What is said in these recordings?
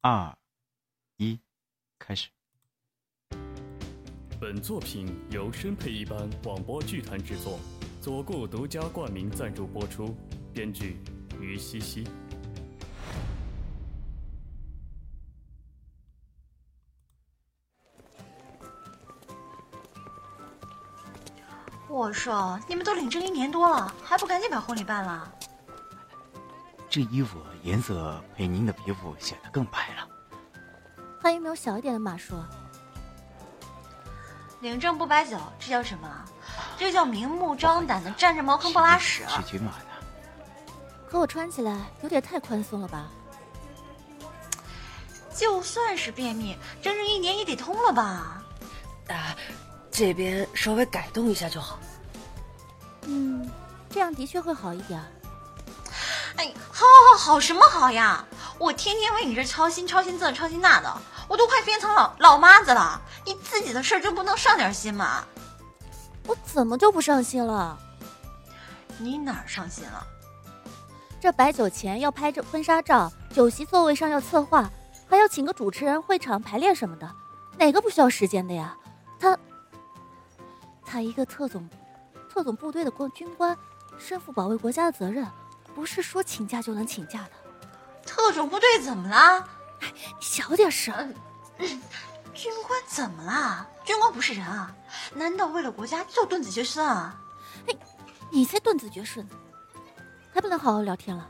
二、一，开始。本作品由深配一班广播剧团制作，左顾独家冠名赞助播出，编剧于西西。我说，你们都领证一年多了，还不赶紧把婚礼办了？这衣服颜色配您的皮肤显得更白了。还有没有小一点的码数？领证不摆酒，这叫什么？这叫明目张胆的占着茅坑不拉屎。可我穿起来有点太宽松了吧？就算是便秘，整整一年也得通了吧？啊，这边稍微改动一下就好。嗯，这样的确会好一点。好，好，好，什么好呀？我天天为你这操心，操心这，操心那的，我都快变成老老妈子了。你自己的事儿就不能上点心吗？我怎么就不上心了？你哪儿上心了？这摆酒前要拍这婚纱照，酒席座位上要策划，还要请个主持人、会场排练什么的，哪个不需要时间的呀？他，他一个特种，特种部队的官军官，身负保卫国家的责任，不是说请假就能请假的。特种部队怎么了？小点声。军官怎么了？军官不是人啊？难道为了国家就断子绝孙啊？哎，你才断子绝孙呢，还不能好好聊天了？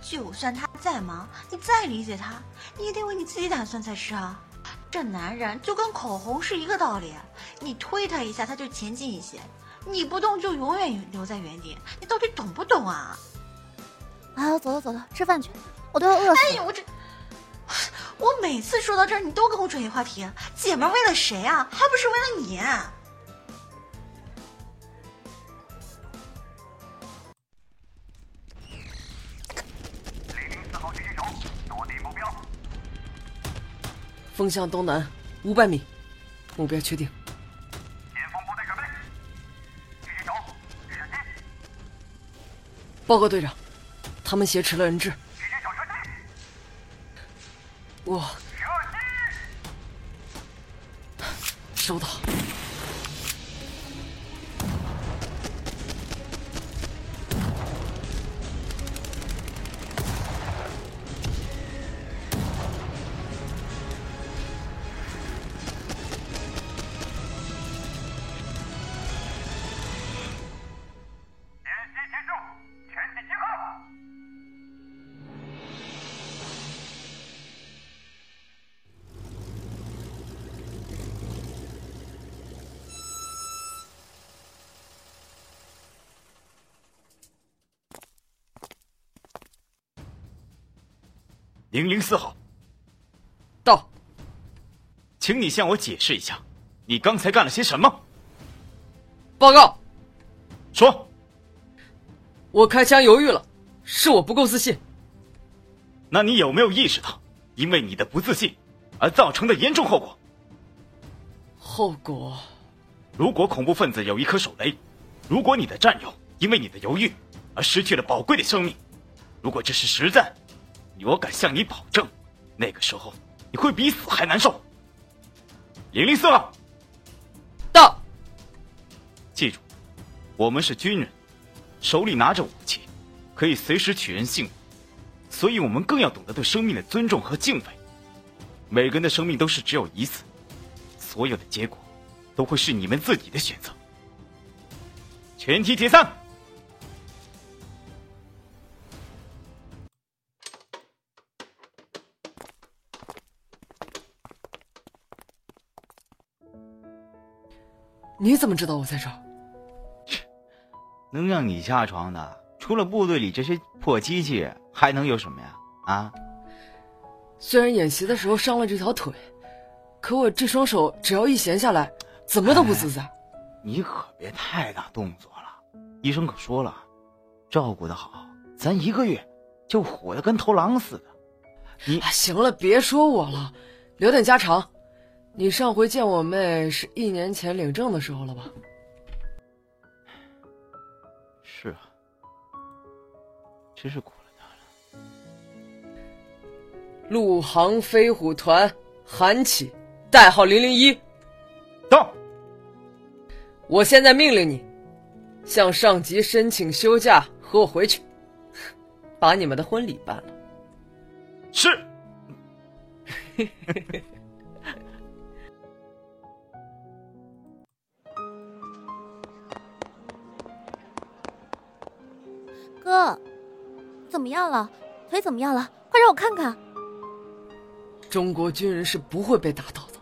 就算他再忙，你再理解他，你也得为你自己打算才是啊。这男人就跟口红是一个道理，你推他一下，他就前进一些；你不动，就永远留在原地。你到底懂不懂啊？啊，走了走了，吃饭去，我都要饿死了。哎呦，我这。我每次说到这儿，你都跟我转移话题。姐们为了谁啊？还不是为了你。零零四号狙击手锁定目标，风向东南五百米，目标确定。报告队长，他们挟持了人质。我，收到。零零四号，到。请你向我解释一下，你刚才干了些什么？报告，说。我开枪犹豫了，是我不够自信。那你有没有意识到，因为你的不自信而造成的严重后果？后果，如果恐怖分子有一颗手雷，如果你的战友因为你的犹豫而失去了宝贵的生命，如果这是实战，我敢向你保证，那个时候你会比死还难受。零零四号，到。记住，我们是军人，手里拿着武器，可以随时取人性命，所以我们更要懂得对生命的尊重和敬畏。每个人的生命都是只有一次，所有的结果都会是你们自己的选择。全体解散。你怎么知道我在这儿？能让你下床的，除了部队里这些破机器，还能有什么呀？啊！虽然演习的时候伤了这条腿，可我这双手只要一闲下来，怎么都不自在。你可别太大动作了，医生可说了，照顾的好，咱一个月就火的跟头狼似的。你啊，行了，别说我了，留点家常。你上回见我妹是一年前领证的时候了吧？是啊，真是苦了她了。陆航飞虎团韩启，代号零零一。到。我现在命令你，向上级申请休假，和我回去，把你们的婚礼办了。是。哥，怎么样了？腿怎么样了？快让我看看。中国军人是不会被打倒的。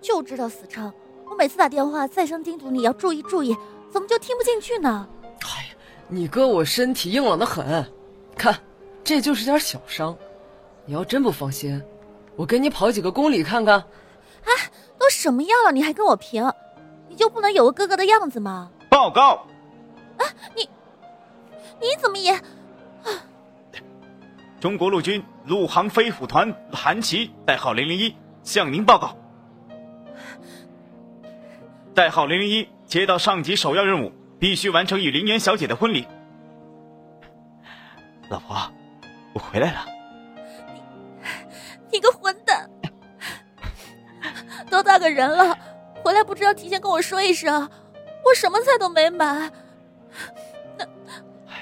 就知道死撑！我每次打电话再三叮嘱你要注意注意，怎么就听不进去呢？哎呀，你哥我身体硬朗的很，看，这就是点小伤。你要真不放心，我给你跑几个公里看看。哎，都什么样了，你还跟我评？你就不能有个哥哥的样子吗？报告。啊，你，你怎么也？中国陆军陆航飞虎团韩琦，代号零零一，向您报告。代号零零一接到上级首要任务，必须完成与林岩小姐的婚礼。老婆，我回来了。你，你个混蛋！多大个人了，回来不知道提前跟我说一声，我什么菜都没买。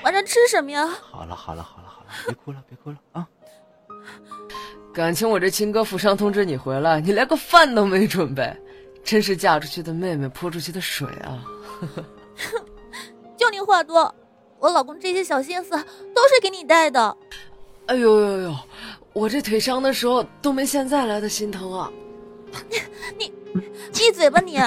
那晚上吃什么呀？好了好了好了好了。别哭了，别哭了啊！感情我这亲哥负伤通知你回来，你连个饭都没准备，真是嫁出去的妹妹泼出去的水啊！哼，就你话多，我老公这些小心思都是给你带的。哎呦呦呦，我这腿伤的时候都没现在来的心疼啊！你 你，闭嘴吧你！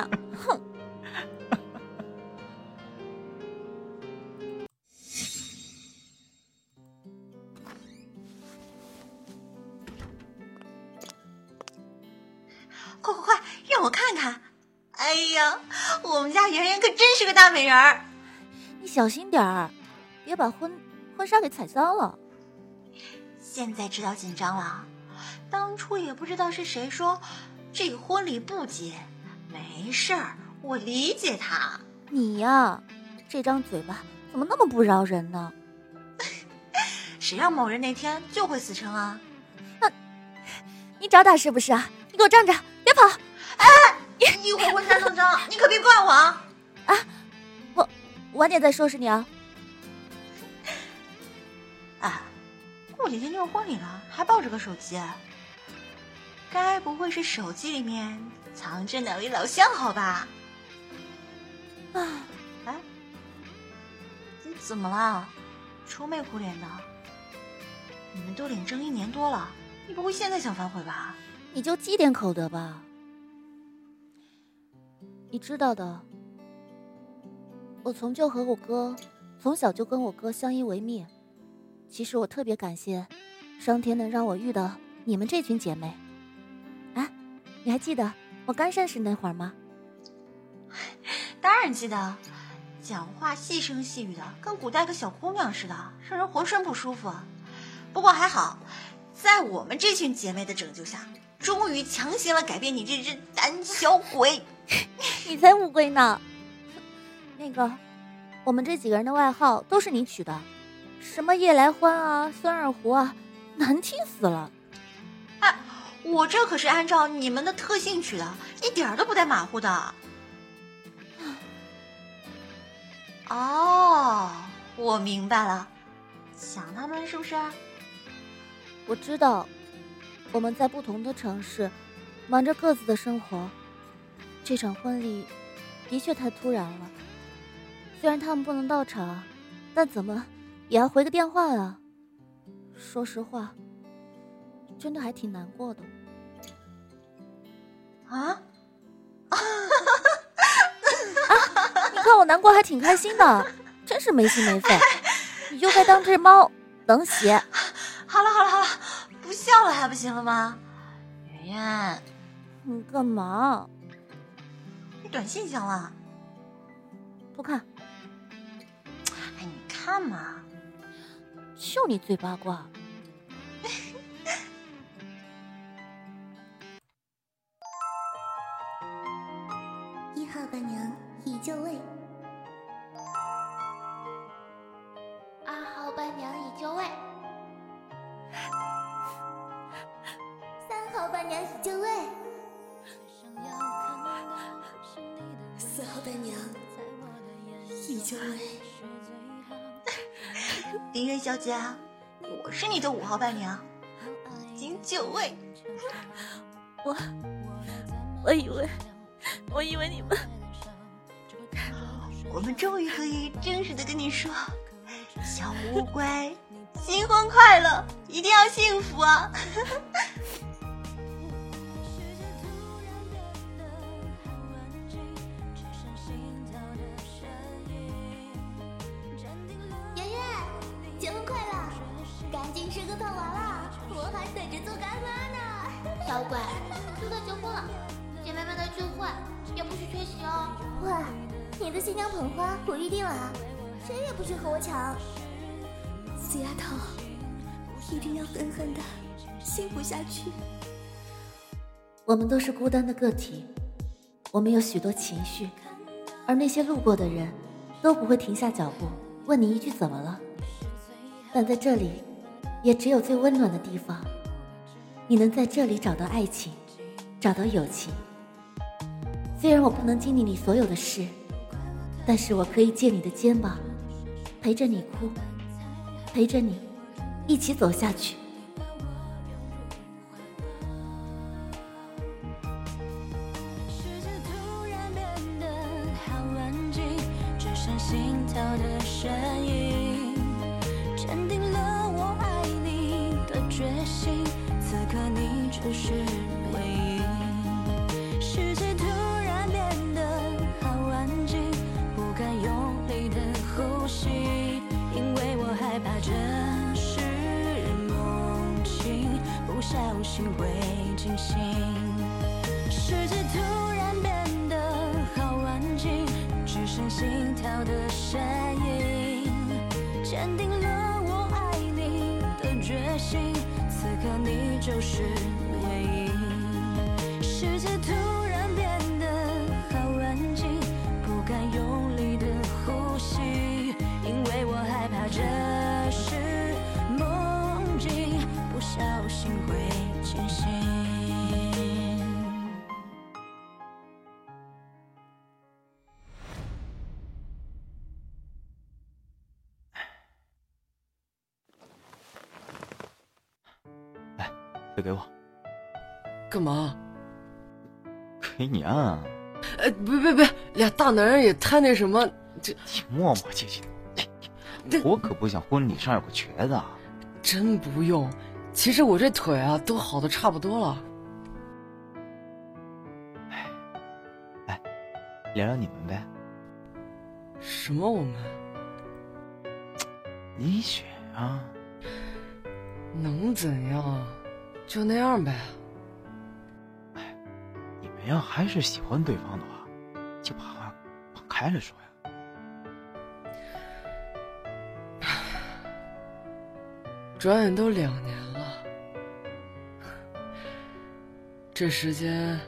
让我看看！哎呀，我们家圆圆可真是个大美人儿。你小心点儿，别把婚婚纱给踩脏了。现在知道紧张了，当初也不知道是谁说这个婚礼不结。没事儿，我理解他。你呀，这张嘴巴怎么那么不饶人呢？谁让某人那天就会死撑啊？那，你找打是不是啊？你给我站着！别跑！哎，一会儿婚纱弄脏，你可别怪我啊！啊，我晚点再收拾你啊！啊，过几天就是婚礼了，还抱着个手机，该不会是手机里面藏着哪位老相好吧？啊，哎，你怎么了？愁眉苦脸的。你们都领证一年多了，你不会现在想反悔吧？你就积点口德吧。你知道的，我从就和我哥，从小就跟我哥相依为命。其实我特别感谢上天能让我遇到你们这群姐妹。啊，你还记得我刚认识那会儿吗？当然记得，讲话细声细语的，跟古代个小姑娘似的，让人浑身不舒服。不过还好，在我们这群姐妹的拯救下。终于强行了改变你这只胆小鬼，你才乌龟呢！那个，我们这几个人的外号都是你取的，什么夜来欢啊、酸二胡啊，难听死了。哎，我这可是按照你们的特性取的，一点都不带马虎的。哦，我明白了，想他们是不是？我知道。我们在不同的城市，忙着各自的生活。这场婚礼的确太突然了。虽然他们不能到场，但怎么也要回个电话啊。说实话，真的还挺难过的。啊？啊！你看我难过还挺开心的，真是没心没肺。你就该当只猫，冷血。好了好了好了。不笑了还不行了吗？圆圆，你干嘛？你短信响了，不看。哎，你看嘛，就你最八卦。林月小姐，我是你的五号伴娘，已经就位。我我以为我以为你们，我们终于可以正式的跟你说，小乌龟，新婚快乐，一定要幸福啊！紧生个胖娃娃，我还等着做干妈呢。小鬼，就快结婚了，姐妹们的聚会也不许缺席哦。哇，你的新娘捧花我预定了啊，谁也不许和我抢。死丫头，一定要狠狠的幸福下去。我们都是孤单的个体，我们有许多情绪，而那些路过的人，都不会停下脚步问你一句怎么了。但在这里，也只有最温暖的地方，你能在这里找到爱情，找到友情。虽然我不能经历你所有的事，但是我可以借你的肩膀，陪着你哭，陪着你一起走下去。你就是唯一。世界突然变得好安静，不敢用力的呼吸，因为我害怕这是梦境，不小心会惊醒。世界突然变得好安静，只剩心跳的声音，坚定了刻你就是唯一。世界突然变得好安静，不敢用力的呼吸，因为我害怕这给我，干嘛？给你啊！哎，别别别，俩大男人也太那什么，这你磨磨唧唧的，我可不想婚礼上有个瘸子啊！真不用。其实我这腿啊都好的差不多了。哎聊聊你们呗，什么我们你选啊！能怎样？就那样呗。哎你们要还是喜欢对方的话，就把话放开了说呀。转眼都两年了，这时间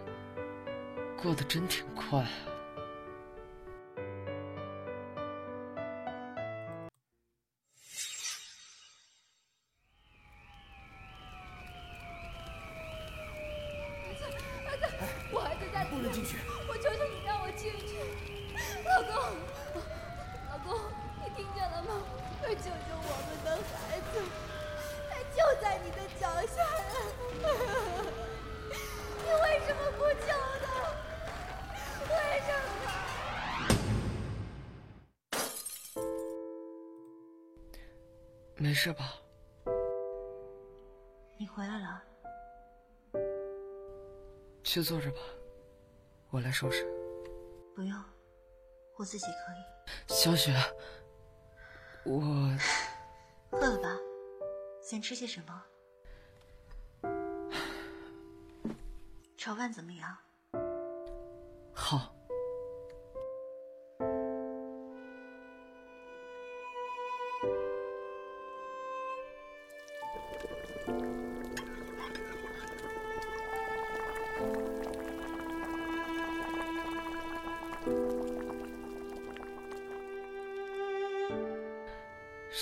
过得真挺快啊。坐着吧，我来收拾。不用，我自己可以。小雪，我 饿了吧？想吃些什么？炒饭怎么样？好。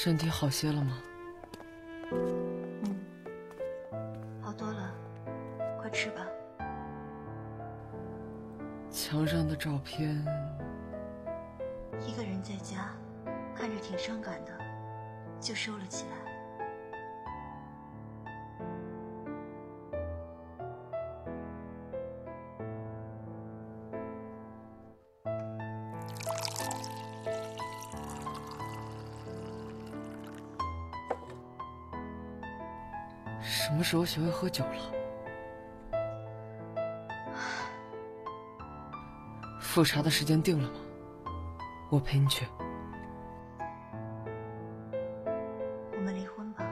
身体好些了吗？嗯，好多了，快吃吧。墙上的照片，一个人在家，看着挺伤感的，就收了起来。时候学会喝酒了？复查的时间定了吗？我陪你去。我们离婚吧。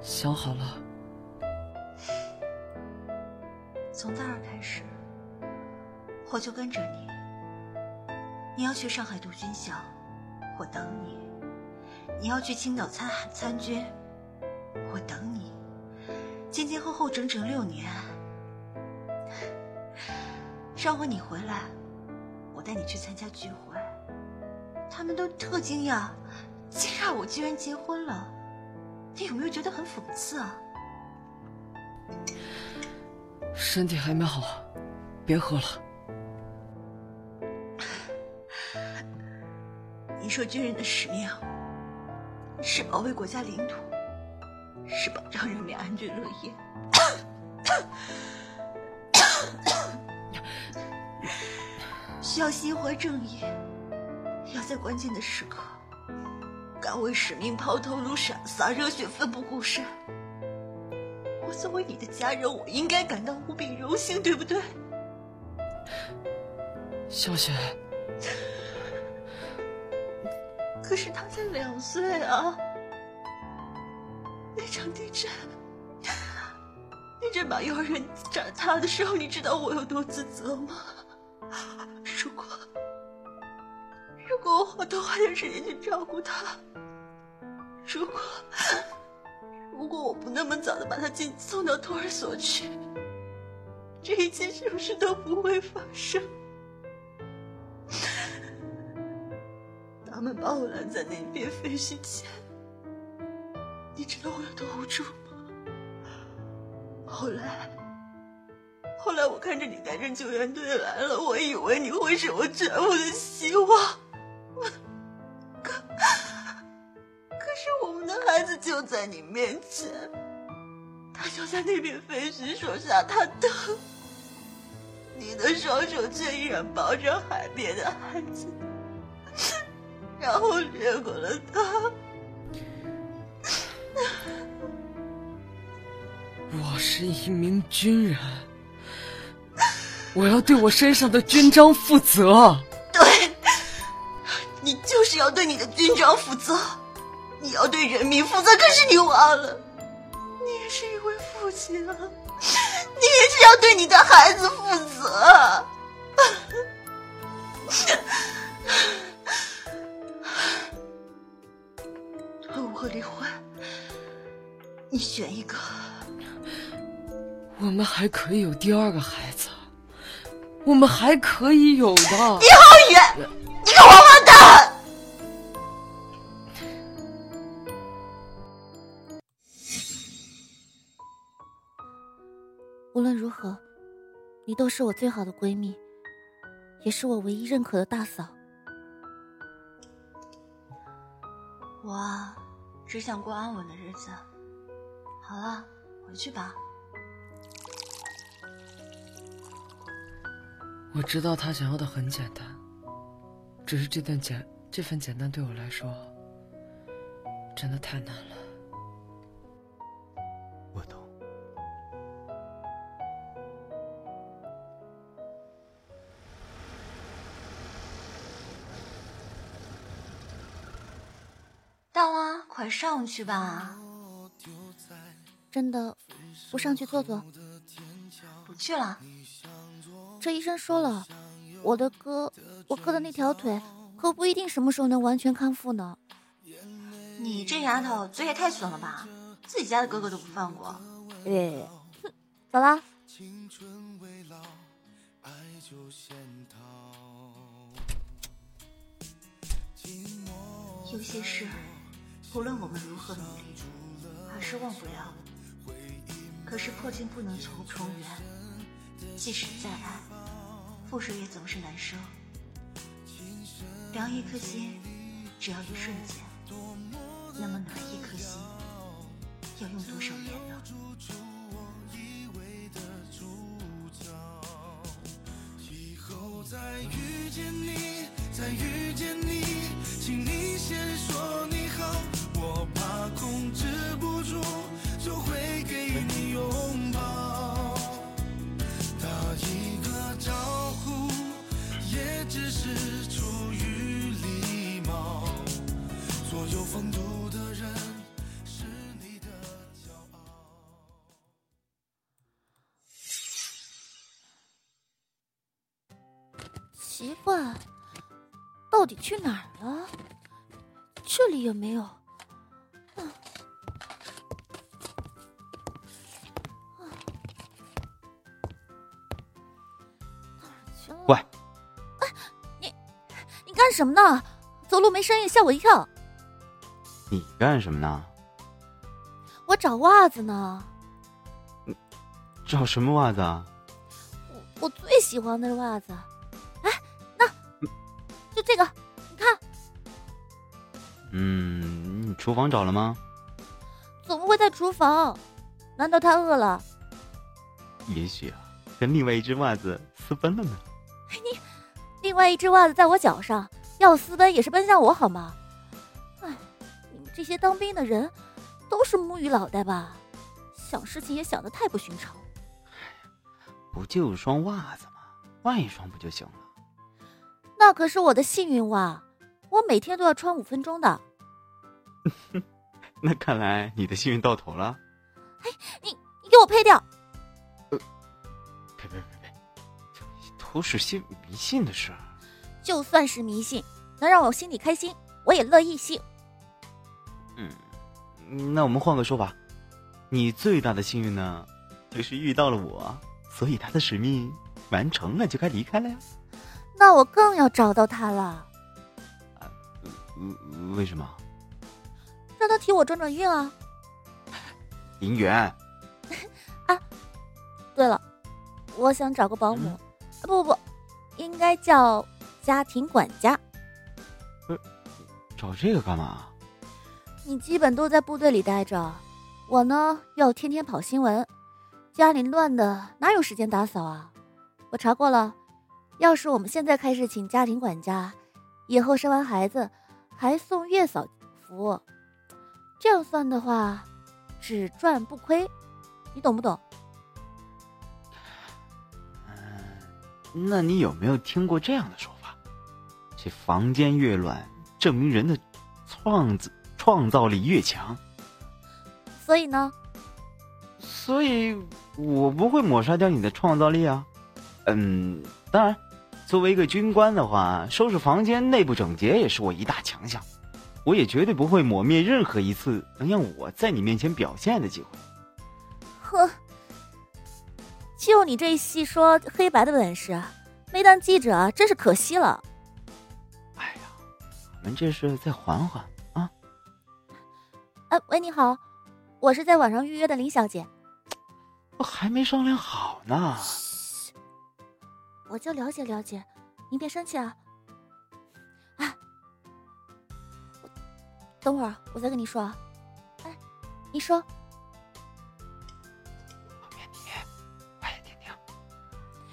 想好了。从大二开始，我就跟着你。你要去上海读军校，我等你；你要去青岛参参军，我等你。前前后后整整六年。上回你回来，我带你去参加聚会，他们都特惊讶，惊讶我居然结婚了。你有没有觉得很讽刺啊？身体还没好，别喝了。你说军人的使命是保卫国家领土，是保障人民安居乐业。需要心怀正义，要在关键的时刻敢为使命抛头颅、洒洒热血、奋不顾身。我作为你的家人，我应该感到无比荣幸，对不对？小雪，可是他才两岁啊！那场地震，地震把幼儿园炸塌的时候，你知道我有多自责吗？如果如果我多花点时间去照顾他，如果如果我不那么早的把他进送到托儿所去，这一切是不是都不会发生？他们把我拦在那边废墟前，你知道我有多无助吗？后来。后来我看着你带着救援队来了，我以为你会是我全部的希望。可可是我们的孩子就在你面前，他就在那片废墟手下，他等。你的双手却依然抱着海边的孩子，然后掠过了他。我是一名军人。我要对我身上的军章负责。对，你就是要对你的军章负责，你要对人民负责。可是你忘了，你也是一位父亲啊，你也是要对你的孩子负责。你选一个。我们还可以有第二个孩子。我们还可以有的。李浩宇！你个王八蛋！无论如何，你都是我最好的闺蜜，也是我唯一认可的大嫂。我只想过安稳的日子。好了，回去吧。我知道他想要的很简单，只是这段简这份简单对我来说真的太难了。我懂。大王，快上去吧！真的，不上去坐坐？不去了。这医生说了，我的哥，我哥的那条腿可不一定什么时候能完全康复呢。你这丫头嘴也太损了吧，自己家的哥哥都不放过。哎，哼，走了。有些事，无论我们如何努力，还是忘不了，可是破镜不能重重圆，即使再爱，覆水也总是难收。凉一颗心，只要一瞬间，那么暖一颗心，要用多少年呢？再遇见你，再遇见你，请你先说你好，我怕控制不到底去哪儿了？这里也没有。嗯啊哪儿去了？喂，你干什么呢？走路没声音，吓我一跳。你干什么呢？我找袜子呢，找什么袜子啊？我我最喜欢的袜子。这个，你看，嗯，你厨房找了吗？总不会在厨房？难道他饿了？也许啊，跟另外一只袜子私奔了呢。你另外一只袜子在我脚上，要私奔也是奔向我好吗？哎，你们这些当兵的人都是木鱼脑袋吧？想事情也想的太不寻常。不就双袜子吗？换一双不就行了？那可是我的幸运袜，我每天都要穿五分钟的。那看来你的幸运到头了。你你给我配掉！呸呸呸呸！都是些迷信的事儿。就算是迷信，能让我心里开心，我也乐意信。嗯，那我们换个说法，你最大的幸运呢，就是遇到了我，所以他的使命完成了，就该离开了呀。那我更要找到他了，嗯，为什么？让他替我转转运啊！银元，啊对了，我想找个保姆，啊不不不，应该叫家庭管家。找这个干嘛？你基本都在部队里待着，我呢要天天跑新闻，家里乱的哪有时间打扫啊？我查过了，要是我们现在开始请家庭管家，以后生完孩子还送月嫂服务，这样算的话，只赚不亏，你懂不懂？那你有没有听过这样的说法？这房间越乱，证明人的创造创造力越强。所以呢，所以我不会抹杀掉你的创造力啊。嗯，当然，作为一个军官的话，收拾房间内部整洁也是我一大强项。我也绝对不会抹灭任何一次能让我在你面前表现的机会。呵，就你这细说黑白的本事，没当记者真是可惜了。哎呀，我们这是再缓缓啊！哎，喂，你好，我是在网上预约的林小姐，我还没商量好呢。我就了解了解，您别生气啊。啊，等会儿我再跟你说啊。哎，你说，后面你快听听。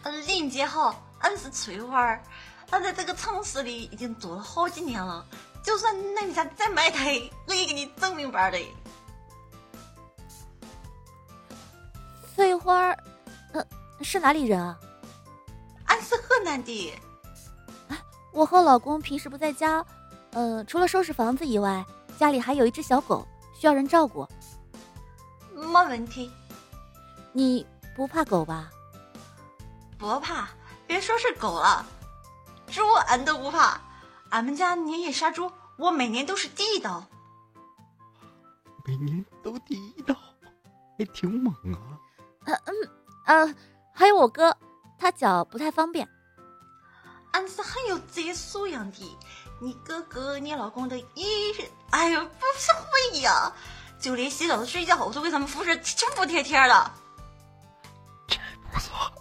呃，林姐好，俺是翠花儿，俺在这个城市里已经住了好几年了。就算那你家再卖胎，我也给你整明白的。翠花儿，呃，是哪里人啊？河南的。我和老公平时不在家，呃，除了收拾房子以外，家里还有一只小狗，需要人照顾。没问题，你不怕狗吧？不怕，别说是狗了，猪俺都不怕。俺们家年夜杀猪，我每年都是第一刀。每年都第一刀，还挺猛啊！嗯嗯呃，还有我哥，他脚不太方便。俺是很有职业素养的。你哥哥、你老公的衣，哎呦，不是会呀！就连洗澡和睡觉我都给他们服侍真服帖帖的。不错。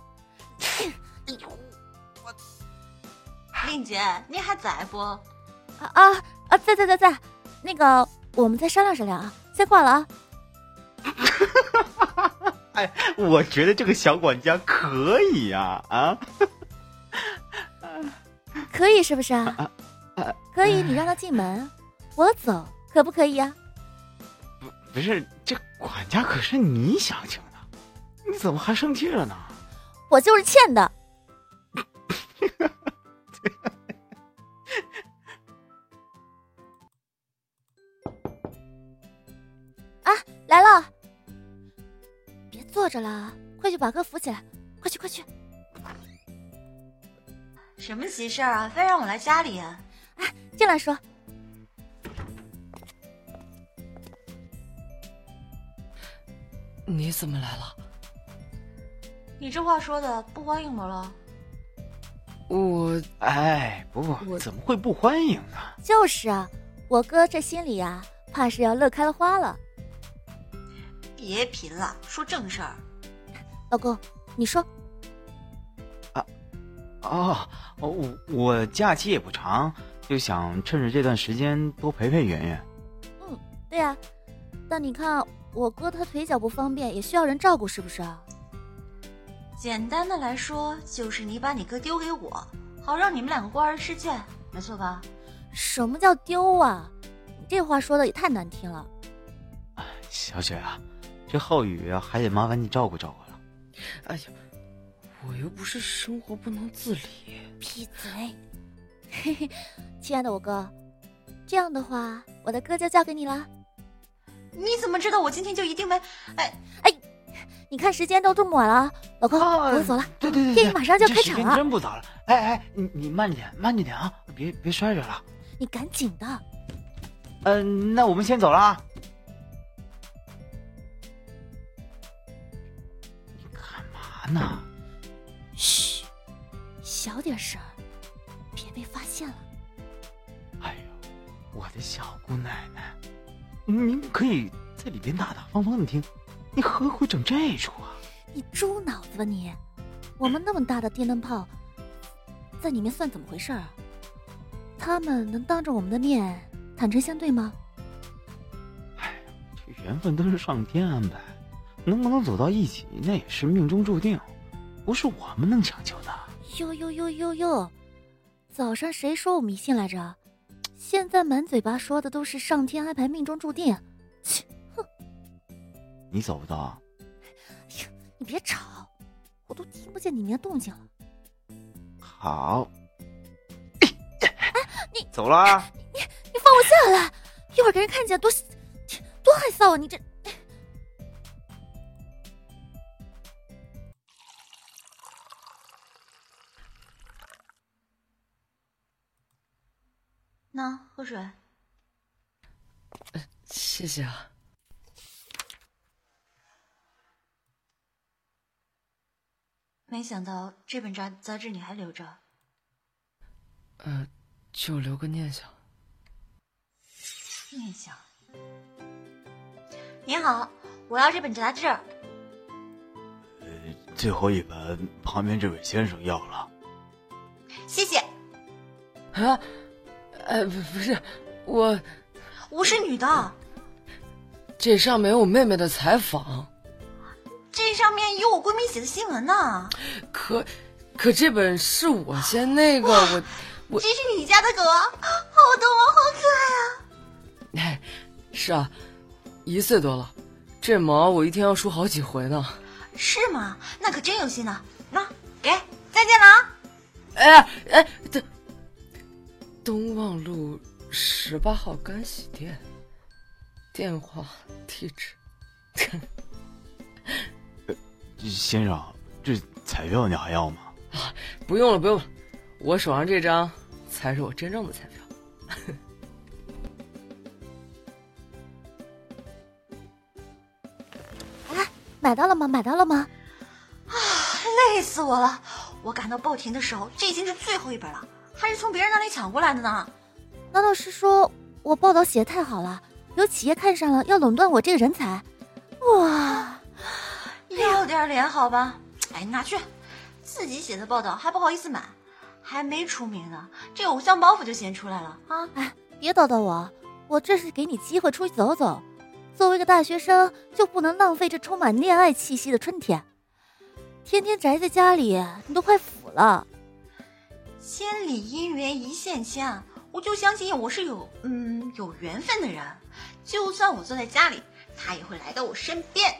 哎呦，我令姐，你还在不？啊啊啊！在在在在，那个我们再商量商量啊，先挂了啊。哎，我觉得这个小管家可以呀啊！可以是不是啊？可以，你让他进门，我走，可不可以呀？不不是，这管家可是你想请的，你怎么还生气了呢？我就是欠的。着了，快去把哥扶起来，快去快去！什么急事儿啊？非让我来家里？哎，进来说。你怎么来了？你这话说的不欢迎我了？我哎，不不，怎么会不欢迎呢？就是啊，我哥这心里呀，怕是要乐开了花了。别贫了，说正事儿。老公，你说。啊，哦，我我假期也不长，就想趁着这段时间多陪陪圆圆。嗯，对呀，但你看我哥他腿脚不方便，也需要人照顾，是不是啊？简单的来说，就是你把你哥丢给我，好让你们两个过儿世界，没错吧？什么叫丢啊？你这话说的也太难听了。小雪啊，这浩宇啊，还得麻烦你照顾照顾了。哎呀，我又不是生活不能自理。闭嘴！嘿嘿，亲爱的我哥，这样的话，我的哥就交给你了。你怎么知道我今天就一定没？哎哎！你看时间都这么晚了，老公，我走了。对对对，电影马上就要开场了。真不早了。哎哎，你你慢点，慢着点啊，别别摔着了。你赶紧的。嗯，那我们先走了。你呢？嘘，小点声，别被发现了。哎呦，我的小姑奶奶，您可以在里边大大方方的听。你何苦整这出啊？你猪脑子吧你！我们那么大的电灯泡，在里面算怎么回事啊？他们能当着我们的面坦诚相对吗？哎，这缘分都是上天安排，能不能走到一起，那也是命中注定，不是我们能强求的。哟哟哟哟哟！早上谁说我迷信来着？现在满嘴巴说的都是上天安排、命中注定。切！哼你走不到啊！哎呀，你别吵，我都听不见里面动静了。好。哎，你走了？你你放我下来，一会儿给人看见多多害臊啊！你这……那喝水。呃，谢谢啊。没想到这本杂杂志你还留着，呃，就留个念想。念想。您好，我要这本杂志。呃，最后一本，旁边这位先生要了。谢谢。啊，呃，不不是，我我是女的。这上面有我妹妹的采访。这上面有我闺蜜写的新闻呢，可，可这本是我先那个我，我这是你家的狗啊，好懂啊，好可爱啊！哎，是啊，一岁多了，这毛我一天要梳好几回呢。是吗？那可真有心呢。那给，再见了啊！哎哎，这东望路十八号干洗店，电话地址。先生，这彩票你还要吗？啊，不用了，不用了，我手上这张才是我真正的彩票。哎，买到了吗？买到了吗？啊，累死我了！我赶到报亭的时候，这已经是最后一本了，还是从别人那里抢过来的呢。难道是说我报道写的太好了，有企业看上了要垄断我这个人才，哇！要点脸好吧？哎，拿去，自己写的报道还不好意思买，还没出名呢，这偶像包袱就先出来了啊！哎，别叨叨我，我这是给你机会出去走走。作为一个大学生，就不能浪费这充满恋爱气息的春天。天天宅在家里，你都快腐了。千里姻缘一线牵，我就相信我是有嗯有缘分的人，就算我坐在家里，他也会来到我身边。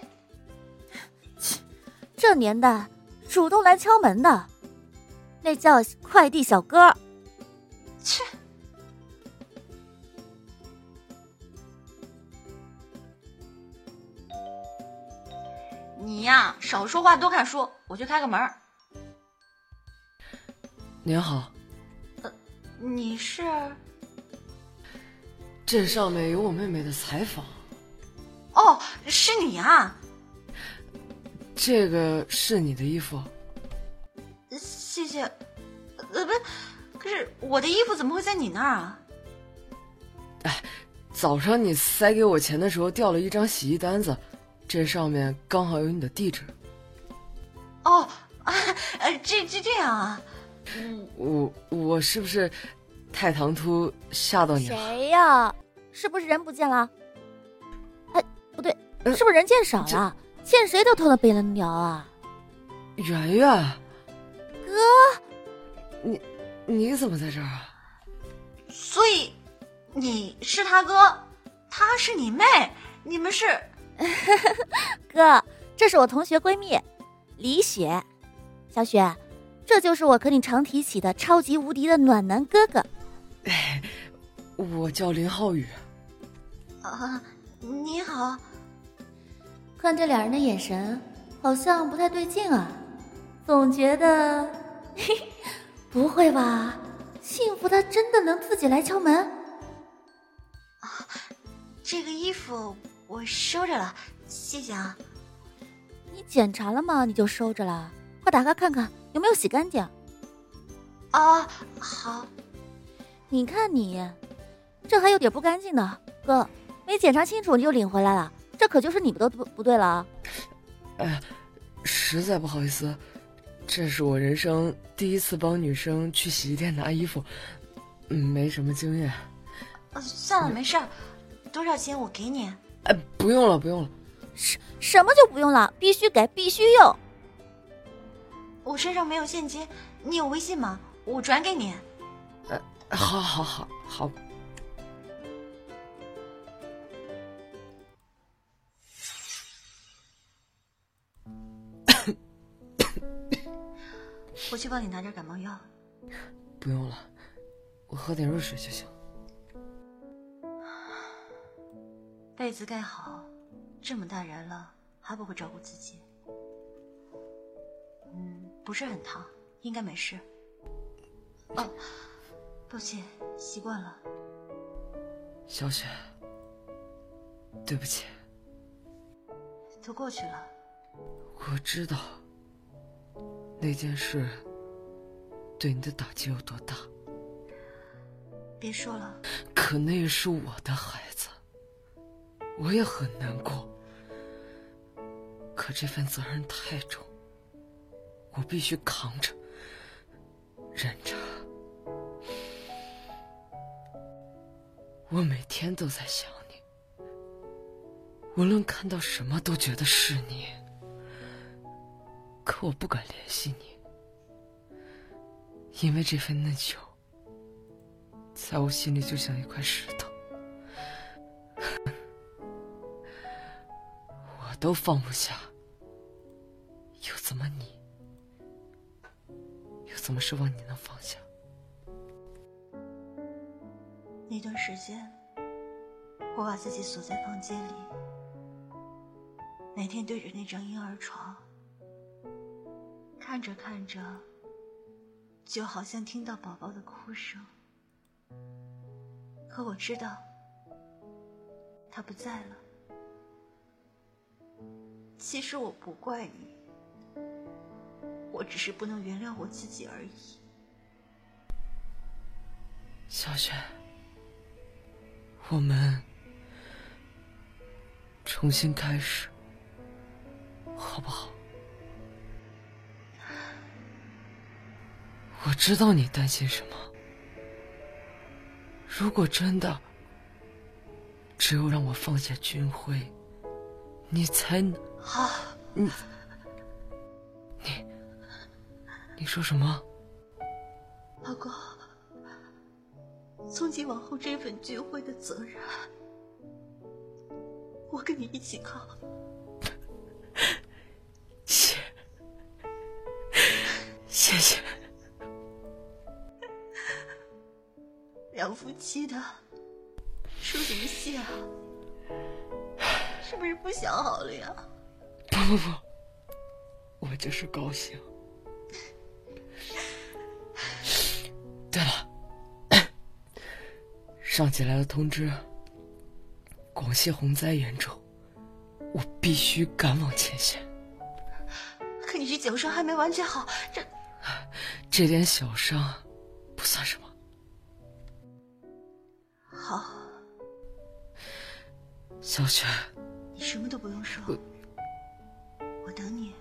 切这年代，主动来敲门的，那叫快递小哥。切！你呀，少说话，多看书。我去开个门。您好。呃，你是？这上面有我妹妹的采访。哦，是你啊。这个是你的衣服。谢谢。呃，不，可是我的衣服怎么会在你那儿啊？哎，早上你塞给我钱的时候掉了一张洗衣单子。这上面刚好有你的地址。哦，呃，这这这样啊？我我是不是太唐突吓到你了？谁呀？是不是人不见了？哎，不对，是不是人见少了？见谁都偷了贝伦鸟啊？圆圆，哥，你你怎么在这儿啊？所以你是他哥，他是你妹，你们是？哥，这是我同学闺蜜李雪，小雪，这就是我和你常提起的超级无敌的暖男哥哥。哎，我叫林浩宇。啊，你好。看这俩人的眼神，好像不太对劲啊，总觉得，嘿，不会吧？幸福他真的能自己来敲门？啊，这个衣服。我收着了，谢谢啊。你检查了吗？你就收着了？快打开看看有没有洗干净。啊，好。你看你，这还有点不干净呢。哥，没检查清楚你就领回来了，这可就是你们的不不对了啊。哎，实在不好意思，这是我人生第一次帮女生去洗衣店拿衣服，没什么经验。呃，算了，没事儿。多少钱我给你。哎，不用了，不用了。什什么就不用了？必须给，必须用。我身上没有现金，你有微信吗？我转给你。呃，好，好，好，好。我去帮你拿点感冒药。不用了，我喝点热水就行。被子盖好，这么大人了还不会照顾自己。嗯，不是很烫，应该没事。哦，抱歉，习惯了。小雪，对不起。都过去了。我知道那件事对你的打击有多大。别说了。可那也是我的孩子。我也很难过，可这份责任太重，我必须扛着、忍着。我每天都在想你，无论看到什么都觉得是你，可我不敢联系你，因为这份内疚，在我心里就像一块石头。我都放不下，又怎么你，怎么奢望你能放下？那段时间，我把自己锁在房间里，每天对着那张婴儿床，看着看着，就好像听到宝宝的哭声。可我知道，他不在了。其实我不怪你，我只是不能原谅我自己而已。小雪，我们重新开始，好不好？我知道你担心什么。如果真的只有让我放下军徽，你才能……好，你你你说什么？老公，从今往后这份聚会的责任，我跟你一起扛。谢谢谢。两夫妻的，说什么谢啊？是不是不想好了呀？不不不，我就是高兴。上级来了通知，广西洪灾严重，我必须赶往前线。可你这脚伤还没完全好，这这点小伤不算什么。好，小雪，你什么都不用说，我等你。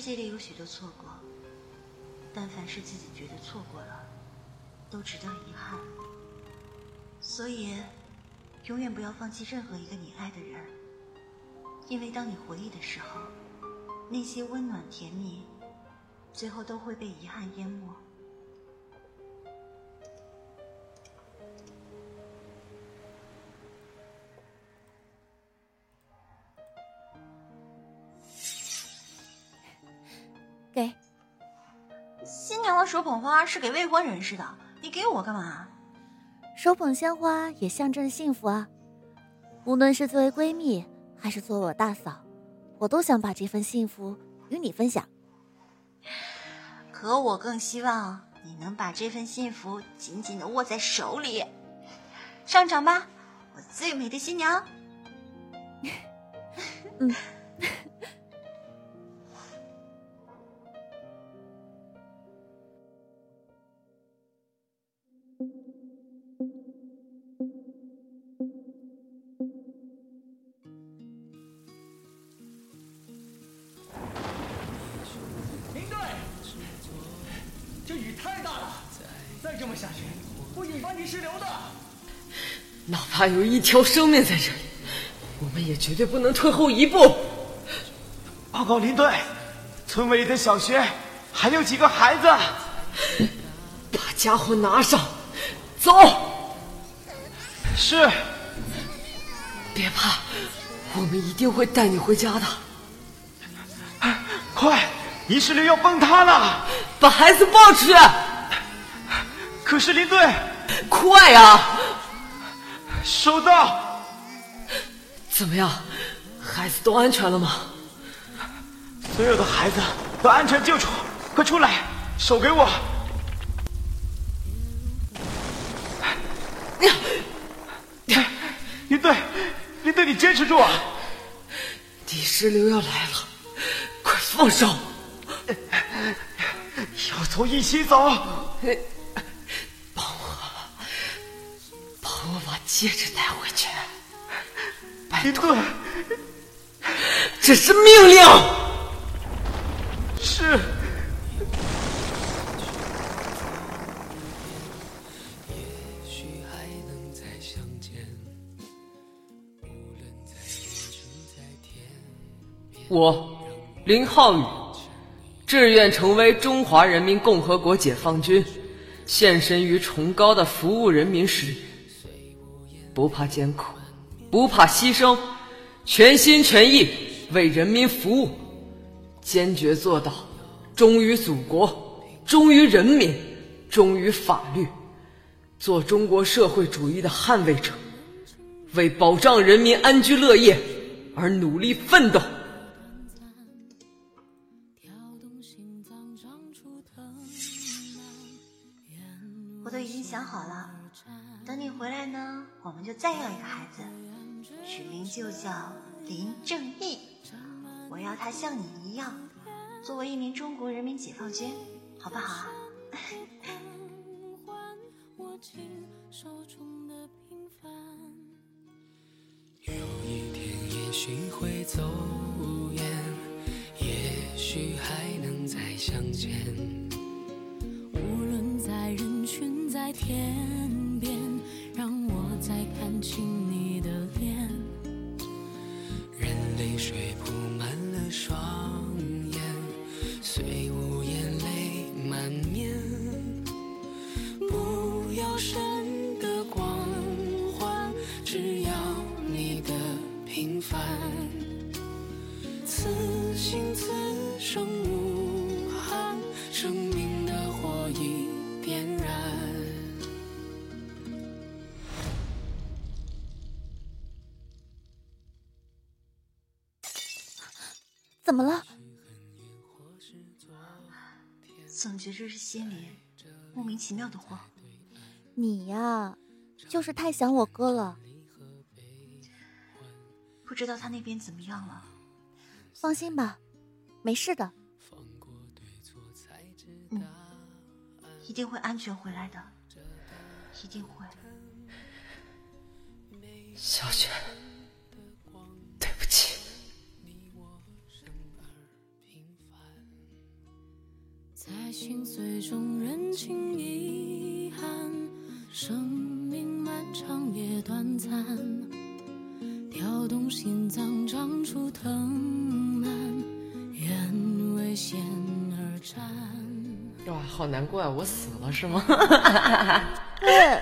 世界里有许多错过，但凡是自己觉得错过了，都值得遗憾。所以，永远不要放弃任何一个你爱的人，因为当你回忆的时候，那些温暖甜蜜，最后都会被遗憾淹没。手捧花是给未婚人士的，你给我干嘛？手捧鲜花也象征幸福啊！无论是作为闺蜜，还是作为我大嫂，我都想把这份幸福与你分享。可我更希望你能把这份幸福紧紧的握在手里。上场吧，我最美的新娘！嗯。下去会引发泥石流的。哪怕有一条生命在这里，我们也绝对不能退后一步。报告林队，村委里的小学还有几个孩子，把家伙拿上，走。是。别怕，我们一定会带你回家的。快，泥石流要崩塌了，把孩子抱出去。可是林队，快啊！收到。怎么样，孩子都安全了吗？所有的孩子都安全救出，快出来，手给我。林队，林队，你坚持住啊！泥石流要来了，快放手！要走一起走。我把戒指带回去。拜托，这是命令。是。我林浩宇，志愿成为中华人民共和国解放军，献身于崇高的服务人民事业，不怕艰苦，不怕牺牲，全心全意为人民服务，坚决做到忠于祖国、忠于人民、忠于法律，做中国社会主义的捍卫者，为保障人民安居乐业而努力奋斗。等你回来呢，我们就再要一个孩子，取名就叫林正义。我要他像你一样，作为一名中国人民解放军，好不好？握紧手中的平凡。有一天也许会走远，也许还能再相见。无论在人群在天边，让我再看清你的脸。任泪水铺满了双眼，虽无言泪满面。怎么了？总觉着是心里莫名其妙的慌。你呀，就是太想我哥了。不知道他那边怎么样了？放心吧，没事的。嗯，一定会安全回来的，一定会。小雪，在心碎中认清遗憾，生命漫长也短暂，跳动心脏长出藤蔓，愿为险而战。哇，好难过啊！我死了是吗？对，